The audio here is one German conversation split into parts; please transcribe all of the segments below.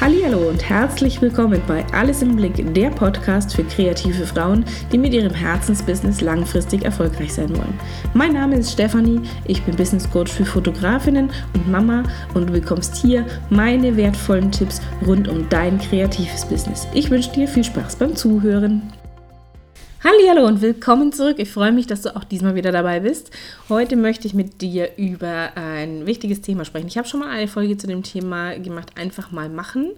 Hallo und herzlich willkommen bei Alles im Blick, der Podcast für kreative Frauen, die mit ihrem Herzensbusiness langfristig erfolgreich sein wollen. Mein Name ist Stefanie, ich bin Business Coach für Fotografinnen und Mama und du bekommst hier meine wertvollen Tipps rund um dein kreatives Business. Ich wünsche dir viel Spaß beim Zuhören. Hallo und willkommen zurück. Ich freue mich, dass du auch diesmal wieder dabei bist. Heute möchte ich mit dir über ein wichtiges Thema sprechen. Ich habe schon mal eine Folge zu dem Thema gemacht, einfach mal machen.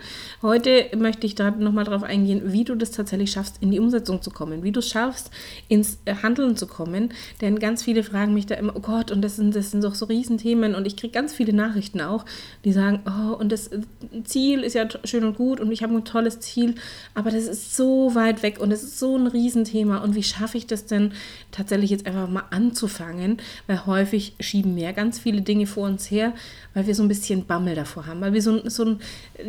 Heute möchte ich da nochmal drauf eingehen, wie du das tatsächlich schaffst, in die Umsetzung zu kommen, wie du es schaffst, ins Handeln zu kommen. Denn ganz viele fragen mich da immer, oh Gott, und das sind, das sind doch so Riesenthemen und ich kriege ganz viele Nachrichten auch, die sagen, oh, und das Ziel ist ja schön und gut und ich habe ein tolles Ziel, aber das ist so weit weg und es ist so ein Riesenthema Thema und wie schaffe ich das denn tatsächlich jetzt einfach mal anzufangen, weil häufig schieben wir ganz viele Dinge vor uns her, weil wir so ein bisschen Bammel davor haben, weil wir so, so ein,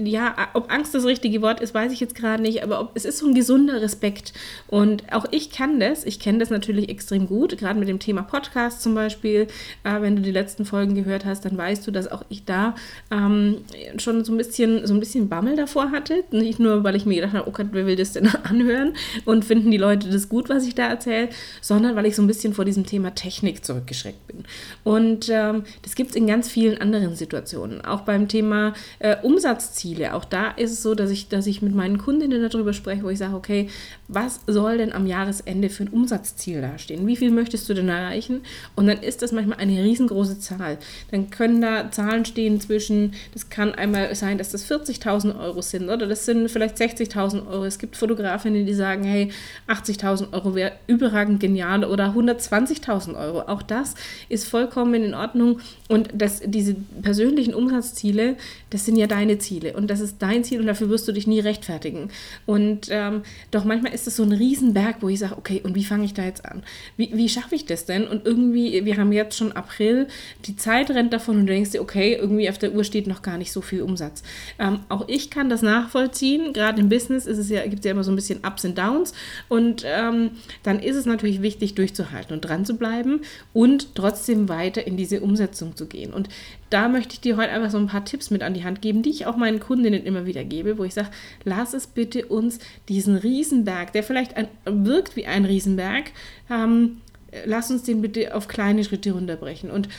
ja, ob Angst das richtige Wort ist, weiß ich jetzt gerade nicht, aber ob, es ist so ein gesunder Respekt. Und auch ich kann das, ich kenne das natürlich extrem gut, gerade mit dem Thema Podcast zum Beispiel, äh, wenn du die letzten Folgen gehört hast, dann weißt du, dass auch ich da ähm, schon so ein bisschen, so ein bisschen Bammel davor hatte, nicht nur, weil ich mir gedacht habe, oh Gott, wer will das denn anhören und finden die Leute das gut, was ich da erzähle, sondern weil ich so ein bisschen vor diesem Thema Technik zurückgeschreckt bin. Und ähm, das gibt es in ganz vielen anderen Situationen. Auch beim Thema äh, Umsatzziele. Auch da ist es so, dass ich, dass ich mit meinen Kundinnen darüber spreche, wo ich sage, okay, was soll denn am Jahresende für ein Umsatzziel dastehen? Wie viel möchtest du denn erreichen? Und dann ist das manchmal eine riesengroße Zahl. Dann können da Zahlen stehen zwischen, das kann einmal sein, dass das 40.000 Euro sind oder das sind vielleicht 60.000 Euro. Es gibt Fotografinnen, die sagen, hey, 80.000 1000 Euro wäre überragend genial oder 120.000 Euro. Auch das ist vollkommen in Ordnung. Und das, diese persönlichen Umsatzziele, das sind ja deine Ziele. Und das ist dein Ziel und dafür wirst du dich nie rechtfertigen. Und ähm, doch manchmal ist es so ein Riesenberg, wo ich sage, okay, und wie fange ich da jetzt an? Wie, wie schaffe ich das denn? Und irgendwie, wir haben jetzt schon April, die Zeit rennt davon und du denkst dir, okay, irgendwie auf der Uhr steht noch gar nicht so viel Umsatz. Ähm, auch ich kann das nachvollziehen. Gerade im Business ist es ja, gibt es ja immer so ein bisschen Ups und Downs. Und ähm, ähm, dann ist es natürlich wichtig, durchzuhalten und dran zu bleiben und trotzdem weiter in diese Umsetzung zu gehen. Und da möchte ich dir heute einfach so ein paar Tipps mit an die Hand geben, die ich auch meinen Kundinnen immer wieder gebe, wo ich sage, lass es bitte uns diesen Riesenberg, der vielleicht ein, wirkt wie ein Riesenberg, ähm, lass uns den bitte auf kleine Schritte runterbrechen. Und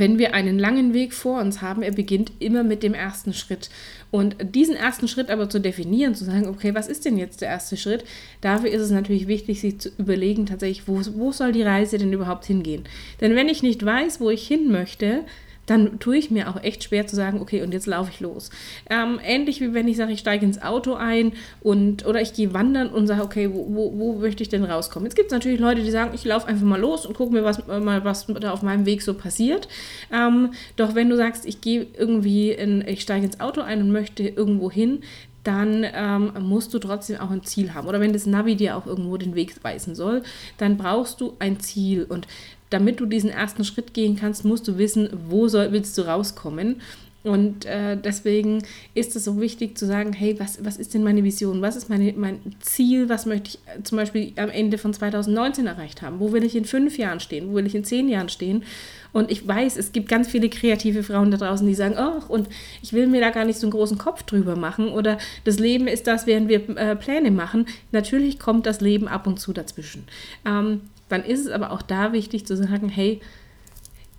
wenn wir einen langen Weg vor uns haben, er beginnt immer mit dem ersten Schritt. Und diesen ersten Schritt aber zu definieren, zu sagen, okay, was ist denn jetzt der erste Schritt? Dafür ist es natürlich wichtig, sich zu überlegen, tatsächlich, wo, wo soll die Reise denn überhaupt hingehen? Denn wenn ich nicht weiß, wo ich hin möchte, dann tue ich mir auch echt schwer zu sagen, okay, und jetzt laufe ich los. Ähm, ähnlich wie wenn ich sage, ich steige ins Auto ein und oder ich gehe wandern und sage, okay, wo, wo, wo möchte ich denn rauskommen? Jetzt gibt es natürlich Leute, die sagen, ich laufe einfach mal los und gucke mir was, mal, was da auf meinem Weg so passiert. Ähm, doch wenn du sagst, ich gehe irgendwie, in, ich steige ins Auto ein und möchte irgendwo hin, dann ähm, musst du trotzdem auch ein Ziel haben. Oder wenn das Navi dir auch irgendwo den Weg weisen soll, dann brauchst du ein Ziel. Und damit du diesen ersten Schritt gehen kannst, musst du wissen, wo soll, willst du rauskommen. Und äh, deswegen ist es so wichtig zu sagen, hey, was, was ist denn meine Vision? Was ist meine, mein Ziel? Was möchte ich äh, zum Beispiel am Ende von 2019 erreicht haben? Wo will ich in fünf Jahren stehen? Wo will ich in zehn Jahren stehen? Und ich weiß, es gibt ganz viele kreative Frauen da draußen, die sagen, ach, und ich will mir da gar nicht so einen großen Kopf drüber machen. Oder das Leben ist das, während wir äh, Pläne machen. Natürlich kommt das Leben ab und zu dazwischen. Ähm, dann ist es aber auch da wichtig zu sagen, hey,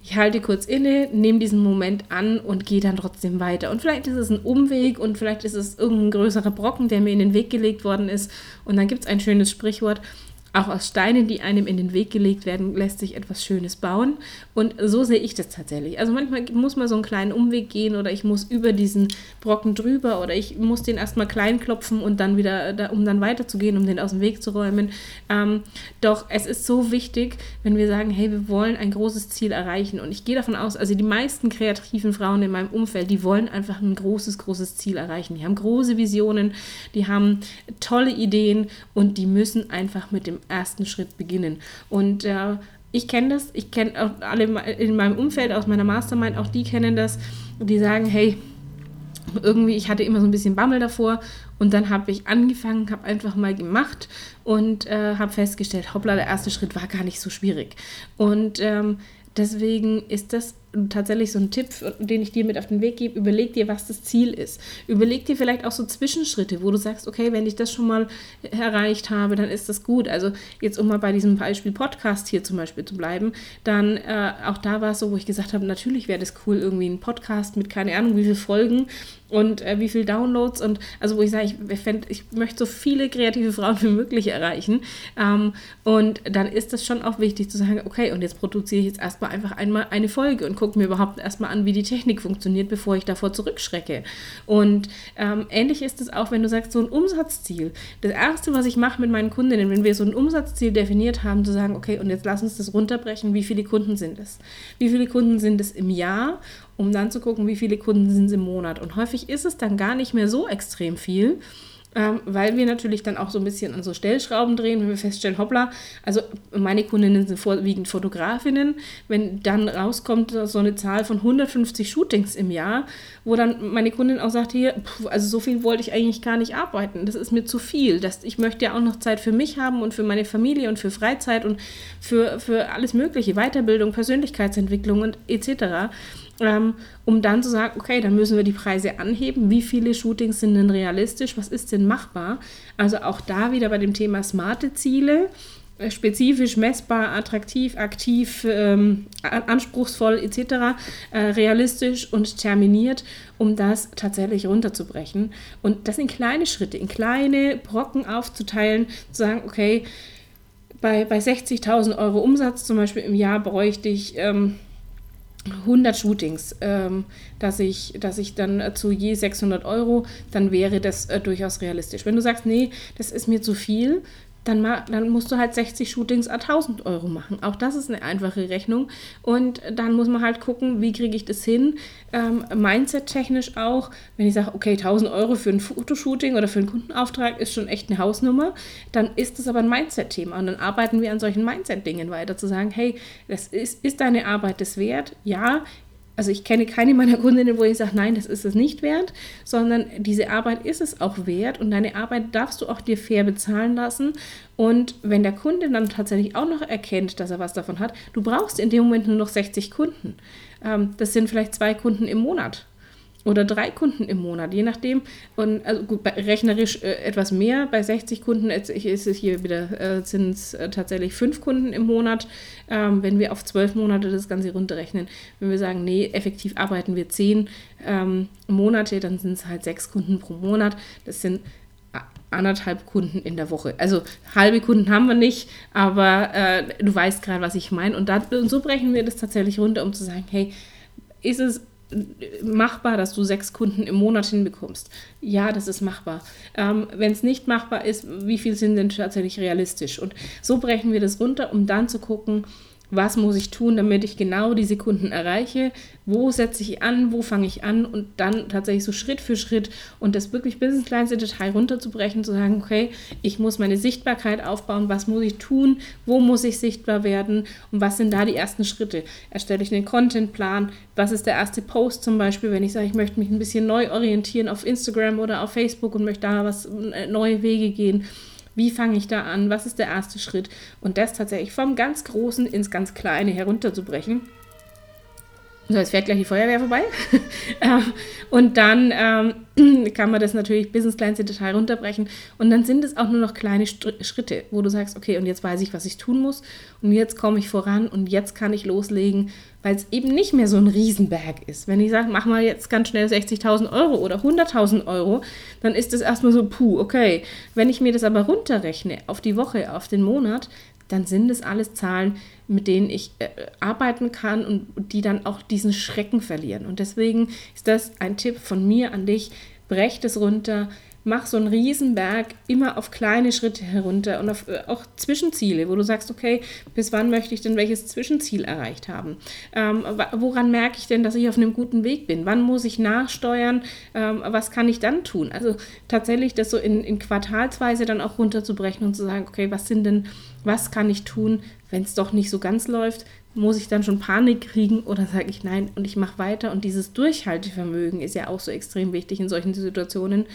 ich halte kurz inne, nehme diesen Moment an und gehe dann trotzdem weiter. Und vielleicht ist es ein Umweg und vielleicht ist es irgendein größerer Brocken, der mir in den Weg gelegt worden ist. Und dann gibt es ein schönes Sprichwort, auch aus Steinen, die einem in den Weg gelegt werden, lässt sich etwas Schönes bauen. Und so sehe ich das tatsächlich. Also manchmal muss man so einen kleinen Umweg gehen oder ich muss über diesen Brocken drüber oder ich muss den erstmal klein klopfen und dann wieder, um dann weiterzugehen, um den aus dem Weg zu räumen. Ähm, doch es ist so wichtig, wenn wir sagen, hey, wir wollen ein großes Ziel erreichen. Und ich gehe davon aus, also die meisten kreativen Frauen in meinem Umfeld, die wollen einfach ein großes, großes Ziel erreichen. Die haben große Visionen, die haben tolle Ideen und die müssen einfach mit dem ersten Schritt beginnen. Und äh, ich kenne das, ich kenne auch alle in meinem Umfeld aus meiner Mastermind, auch die kennen das, die sagen, hey, irgendwie, ich hatte immer so ein bisschen Bammel davor und dann habe ich angefangen, habe einfach mal gemacht und äh, habe festgestellt, hoppla, der erste Schritt war gar nicht so schwierig. Und ähm, deswegen ist das tatsächlich so ein Tipp, den ich dir mit auf den Weg gebe, überleg dir, was das Ziel ist. Überleg dir vielleicht auch so Zwischenschritte, wo du sagst, okay, wenn ich das schon mal erreicht habe, dann ist das gut. Also jetzt um mal bei diesem Beispiel Podcast hier zum Beispiel zu bleiben, dann äh, auch da war es so, wo ich gesagt habe, natürlich wäre das cool, irgendwie ein Podcast mit keine Ahnung wie viel Folgen und äh, wie viel Downloads und also wo ich sage, ich, ich möchte so viele kreative Frauen wie möglich erreichen ähm, und dann ist es schon auch wichtig zu sagen, okay, und jetzt produziere ich jetzt erstmal einfach einmal eine Folge und gucke mir überhaupt erstmal an, wie die Technik funktioniert, bevor ich davor zurückschrecke. Und ähm, ähnlich ist es auch, wenn du sagst, so ein Umsatzziel. Das Erste, was ich mache mit meinen Kundinnen, wenn wir so ein Umsatzziel definiert haben, zu sagen, okay, und jetzt lass uns das runterbrechen, wie viele Kunden sind es? Wie viele Kunden sind es im Jahr? Um dann zu gucken, wie viele Kunden sind es im Monat. Und häufig ist es dann gar nicht mehr so extrem viel, ähm, weil wir natürlich dann auch so ein bisschen an so Stellschrauben drehen, wenn wir feststellen, hoppla, also meine Kundinnen sind vorwiegend Fotografinnen, wenn dann rauskommt so eine Zahl von 150 Shootings im Jahr, wo dann meine Kundin auch sagt, hier, pff, also so viel wollte ich eigentlich gar nicht arbeiten, das ist mir zu viel, das, ich möchte ja auch noch Zeit für mich haben und für meine Familie und für Freizeit und für, für alles mögliche, Weiterbildung, Persönlichkeitsentwicklung und etc., ähm, um dann zu sagen, okay, dann müssen wir die Preise anheben. Wie viele Shootings sind denn realistisch? Was ist denn machbar? Also auch da wieder bei dem Thema smarte Ziele äh, spezifisch, messbar, attraktiv, aktiv, ähm, anspruchsvoll etc., äh, realistisch und terminiert, um das tatsächlich runterzubrechen. Und das in kleine Schritte, in kleine Brocken aufzuteilen, zu sagen, okay, bei, bei 60.000 Euro Umsatz zum Beispiel im Jahr bräuchte ich ähm, 100 Shootings, ähm, dass, ich, dass ich dann äh, zu je 600 Euro, dann wäre das äh, durchaus realistisch. Wenn du sagst, nee, das ist mir zu viel, dann, dann musst du halt 60 Shootings a 1000 Euro machen. Auch das ist eine einfache Rechnung. Und dann muss man halt gucken, wie kriege ich das hin. Ähm, Mindset-technisch auch, wenn ich sage, okay, 1000 Euro für ein Fotoshooting oder für einen Kundenauftrag ist schon echt eine Hausnummer, dann ist das aber ein Mindset-Thema. Und dann arbeiten wir an solchen Mindset-Dingen weiter, zu sagen, hey, das ist, ist deine Arbeit das wert? Ja, also ich kenne keine meiner Kundinnen, wo ich sage, nein, das ist es nicht wert, sondern diese Arbeit ist es auch wert und deine Arbeit darfst du auch dir fair bezahlen lassen. Und wenn der Kunde dann tatsächlich auch noch erkennt, dass er was davon hat, du brauchst in dem Moment nur noch 60 Kunden. Ähm, das sind vielleicht zwei Kunden im Monat oder drei Kunden im Monat, je nachdem. Und also gut, rechnerisch äh, etwas mehr. Bei 60 Kunden ist es hier wieder, äh, sind es äh, tatsächlich fünf Kunden im Monat. Ähm, wenn wir auf zwölf Monate das Ganze runterrechnen, wenn wir sagen, nee, effektiv arbeiten wir zehn ähm, Monate, dann sind es halt sechs Kunden pro Monat. Das sind anderthalb Kunden in der Woche. Also halbe Kunden haben wir nicht, aber äh, du weißt gerade, was ich meine. Und, und so brechen wir das tatsächlich runter, um zu sagen, hey, ist es machbar, dass du sechs Kunden im Monat hinbekommst? Ja, das ist machbar. Ähm, Wenn es nicht machbar ist, wie viel sind denn tatsächlich realistisch? Und so brechen wir das runter, um dann zu gucken, was muss ich tun, damit ich genau diese Kunden erreiche, wo setze ich an, wo fange ich an? Und dann tatsächlich so Schritt für Schritt und das wirklich bis ins kleinste Detail runterzubrechen, zu sagen, okay, ich muss meine Sichtbarkeit aufbauen, was muss ich tun, wo muss ich sichtbar werden? Und was sind da die ersten Schritte? Erstelle ich einen Contentplan, was ist der erste Post zum Beispiel, wenn ich sage, ich möchte mich ein bisschen neu orientieren auf Instagram oder auf Facebook und möchte da was äh, neue Wege gehen wie fange ich da an? Was ist der erste Schritt? Und das tatsächlich vom ganz Großen ins ganz Kleine herunterzubrechen. So, jetzt fährt gleich die Feuerwehr vorbei. Ähm, und dann ähm, kann man das natürlich bis ins kleinste Detail runterbrechen. Und dann sind es auch nur noch kleine Schritte, wo du sagst, okay, und jetzt weiß ich, was ich tun muss. Und jetzt komme ich voran und jetzt kann ich loslegen, weil es eben nicht mehr so ein Riesenberg ist. Wenn ich sage, mach mal jetzt ganz schnell 60.000 Euro oder 100.000 Euro, dann ist das erstmal so, puh, okay. Wenn ich mir das aber runterrechne auf die Woche, auf den Monat, dann sind es alles Zahlen, mit denen ich äh, arbeiten kann und die dann auch diesen Schrecken verlieren. Und deswegen ist das ein Tipp von mir an dich. Brech es runter, mach so einen Riesenberg immer auf kleine Schritte herunter und auf, äh, auch Zwischenziele, wo du sagst, okay, bis wann möchte ich denn welches Zwischenziel erreicht haben? Ähm, woran merke ich denn, dass ich auf einem guten Weg bin? Wann muss ich nachsteuern? Ähm, was kann ich dann tun? Also tatsächlich das so in, in Quartalsweise dann auch runterzubrechen und zu sagen, okay, was sind denn, was kann ich tun, wenn es doch nicht so ganz läuft? Muss ich dann schon Panik kriegen oder sage ich nein und ich mache weiter? Und dieses Durchhaltevermögen ist ja auch so extrem wichtig in solchen Situationen,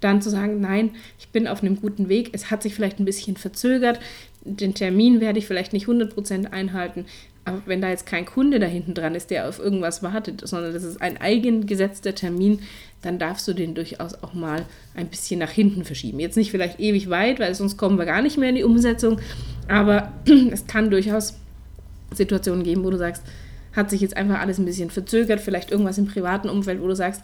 dann zu sagen, nein, ich bin auf einem guten Weg, es hat sich vielleicht ein bisschen verzögert, den Termin werde ich vielleicht nicht 100% einhalten, Aber wenn da jetzt kein Kunde da hinten dran ist, der auf irgendwas wartet, sondern das ist ein eigengesetzter Termin, dann darfst du den durchaus auch mal ein bisschen nach hinten verschieben. Jetzt nicht vielleicht ewig weit, weil sonst kommen wir gar nicht mehr in die Umsetzung, aber es kann durchaus Situationen geben, wo du sagst, hat sich jetzt einfach alles ein bisschen verzögert, vielleicht irgendwas im privaten Umfeld, wo du sagst,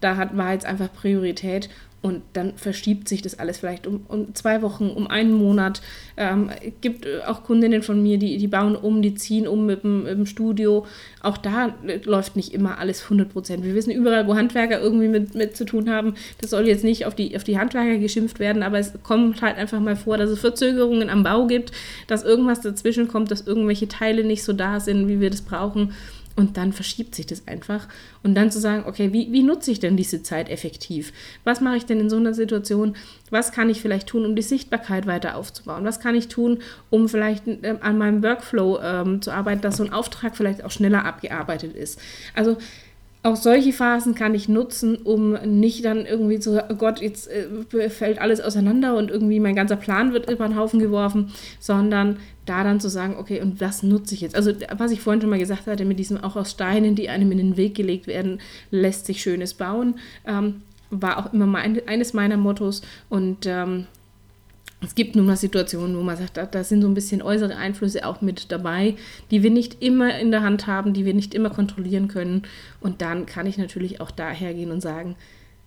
da hat, war jetzt einfach Priorität und dann verschiebt sich das alles vielleicht um, um zwei Wochen, um einen Monat. Ähm, gibt auch Kundinnen von mir, die, die bauen um, die ziehen um mit dem, dem Studio. Auch da läuft nicht immer alles 100 Prozent. Wir wissen überall, wo Handwerker irgendwie mit, mit zu tun haben. Das soll jetzt nicht auf die, auf die Handwerker geschimpft werden, aber es kommt halt einfach mal vor, dass es Verzögerungen am Bau gibt, dass irgendwas dazwischen kommt, dass irgendwelche Teile nicht so da sind, wie wir das brauchen. Und dann verschiebt sich das einfach. Und dann zu sagen, okay, wie, wie nutze ich denn diese Zeit effektiv? Was mache ich denn in so einer Situation? Was kann ich vielleicht tun, um die Sichtbarkeit weiter aufzubauen? Was kann ich tun, um vielleicht äh, an meinem Workflow ähm, zu arbeiten, dass so ein Auftrag vielleicht auch schneller abgearbeitet ist? Also auch solche Phasen kann ich nutzen, um nicht dann irgendwie zu, oh Gott, jetzt äh, fällt alles auseinander und irgendwie mein ganzer Plan wird über den Haufen geworfen, sondern da dann zu sagen, okay, und was nutze ich jetzt? Also, was ich vorhin schon mal gesagt hatte, mit diesem auch aus Steinen, die einem in den Weg gelegt werden, lässt sich Schönes bauen, ähm, war auch immer mein, eines meiner Mottos und ähm, es gibt nun mal Situationen, wo man sagt, da, da, sind so ein bisschen äußere Einflüsse auch mit dabei, die wir nicht immer in der Hand haben, die wir nicht immer kontrollieren können. Und dann kann ich natürlich auch daher gehen und sagen,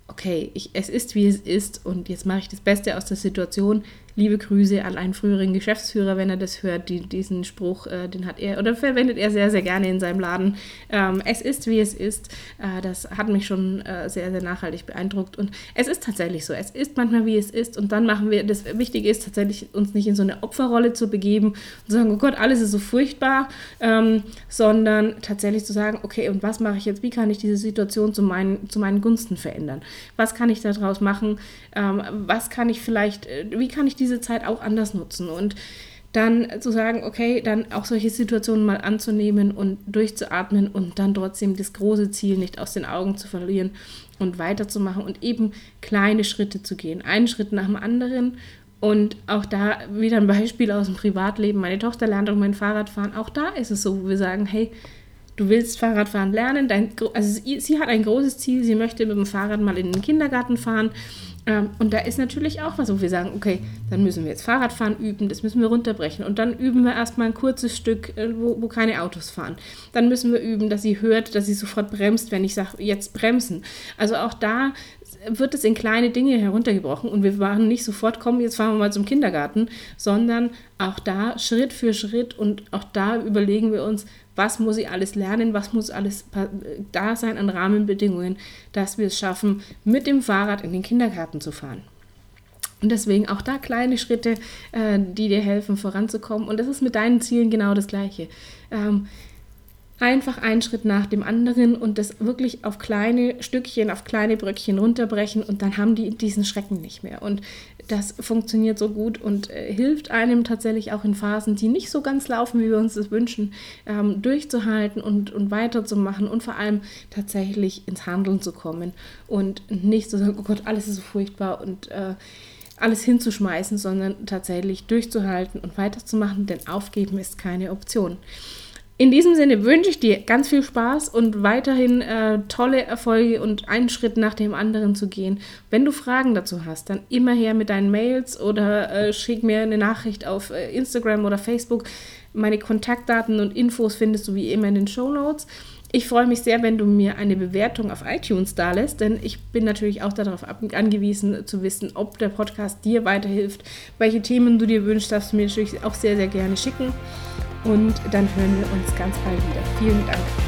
okay, ich, es ist wie es ist und jetzt mache ich das Beste aus der Situation. Liebe Grüße an einen früheren Geschäftsführer, wenn er das hört. Die, diesen Spruch, äh, den hat er oder verwendet er sehr, sehr gerne in seinem Laden. Ähm, es ist, wie es ist. Äh, das hat mich schon äh, sehr, sehr nachhaltig beeindruckt. Und es ist tatsächlich so. Es ist manchmal, wie es ist. Und dann machen wir, das Wichtige ist tatsächlich, uns nicht in so eine Opferrolle zu begeben und zu sagen, oh Gott, alles ist so furchtbar, ähm, sondern tatsächlich zu sagen, okay, und was mache ich jetzt? Wie kann ich diese Situation zu meinen, zu meinen Gunsten verändern? Was kann ich daraus machen? Ähm, was kann ich vielleicht, äh, wie kann ich diese diese Zeit auch anders nutzen und dann zu sagen, okay, dann auch solche Situationen mal anzunehmen und durchzuatmen und dann trotzdem das große Ziel nicht aus den Augen zu verlieren und weiterzumachen und eben kleine Schritte zu gehen, einen Schritt nach dem anderen und auch da wieder ein Beispiel aus dem Privatleben. Meine Tochter lernt auch mein Fahrradfahren. Auch da ist es so, wo wir sagen, hey, du willst Fahrradfahren lernen. Dein, also sie, sie, hat ein großes Ziel. Sie möchte mit dem Fahrrad mal in den Kindergarten fahren. Ähm, und da ist natürlich auch was, wo wir sagen, okay, dann müssen wir jetzt Fahrradfahren üben, das müssen wir runterbrechen. Und dann üben wir erstmal ein kurzes Stück, äh, wo, wo keine Autos fahren. Dann müssen wir üben, dass sie hört, dass sie sofort bremst, wenn ich sage, jetzt bremsen. Also auch da wird es in kleine Dinge heruntergebrochen und wir waren nicht sofort, komm, jetzt fahren wir mal zum Kindergarten, sondern auch da Schritt für Schritt und auch da überlegen wir uns, was muss ich alles lernen, was muss alles da sein an Rahmenbedingungen, dass wir es schaffen, mit dem Fahrrad in den Kindergarten zu fahren. Und deswegen auch da kleine Schritte, äh, die dir helfen, voranzukommen. Und das ist mit deinen Zielen genau das Gleiche. Ähm, einfach einen Schritt nach dem anderen und das wirklich auf kleine Stückchen, auf kleine Bröckchen runterbrechen und dann haben die diesen Schrecken nicht mehr. Und das funktioniert so gut und äh, hilft einem tatsächlich auch in Phasen, die nicht so ganz laufen, wie wir uns das wünschen, ähm, durchzuhalten und, und weiterzumachen und vor allem tatsächlich ins Handeln zu kommen und nicht zu sagen, oh Gott, alles ist so furchtbar und äh, alles hinzuschmeißen, sondern tatsächlich durchzuhalten und weiterzumachen, denn aufgeben ist keine Option. In diesem Sinne wünsche ich dir ganz viel Spaß und weiterhin äh, tolle Erfolge und einen Schritt nach dem anderen zu gehen. Wenn du Fragen dazu hast, dann immer her mit deinen Mails oder äh, schick mir eine Nachricht auf äh, Instagram oder Facebook. Meine Kontaktdaten und Infos findest du wie immer in den Show Notes. Ich freue mich sehr, wenn du mir eine Bewertung auf iTunes da lässt, denn ich bin natürlich auch darauf angewiesen zu wissen, ob der Podcast dir weiterhilft. Welche Themen du dir wünschst, darfst du mir natürlich auch sehr, sehr gerne schicken. Und dann hören wir uns ganz bald wieder. Vielen Dank.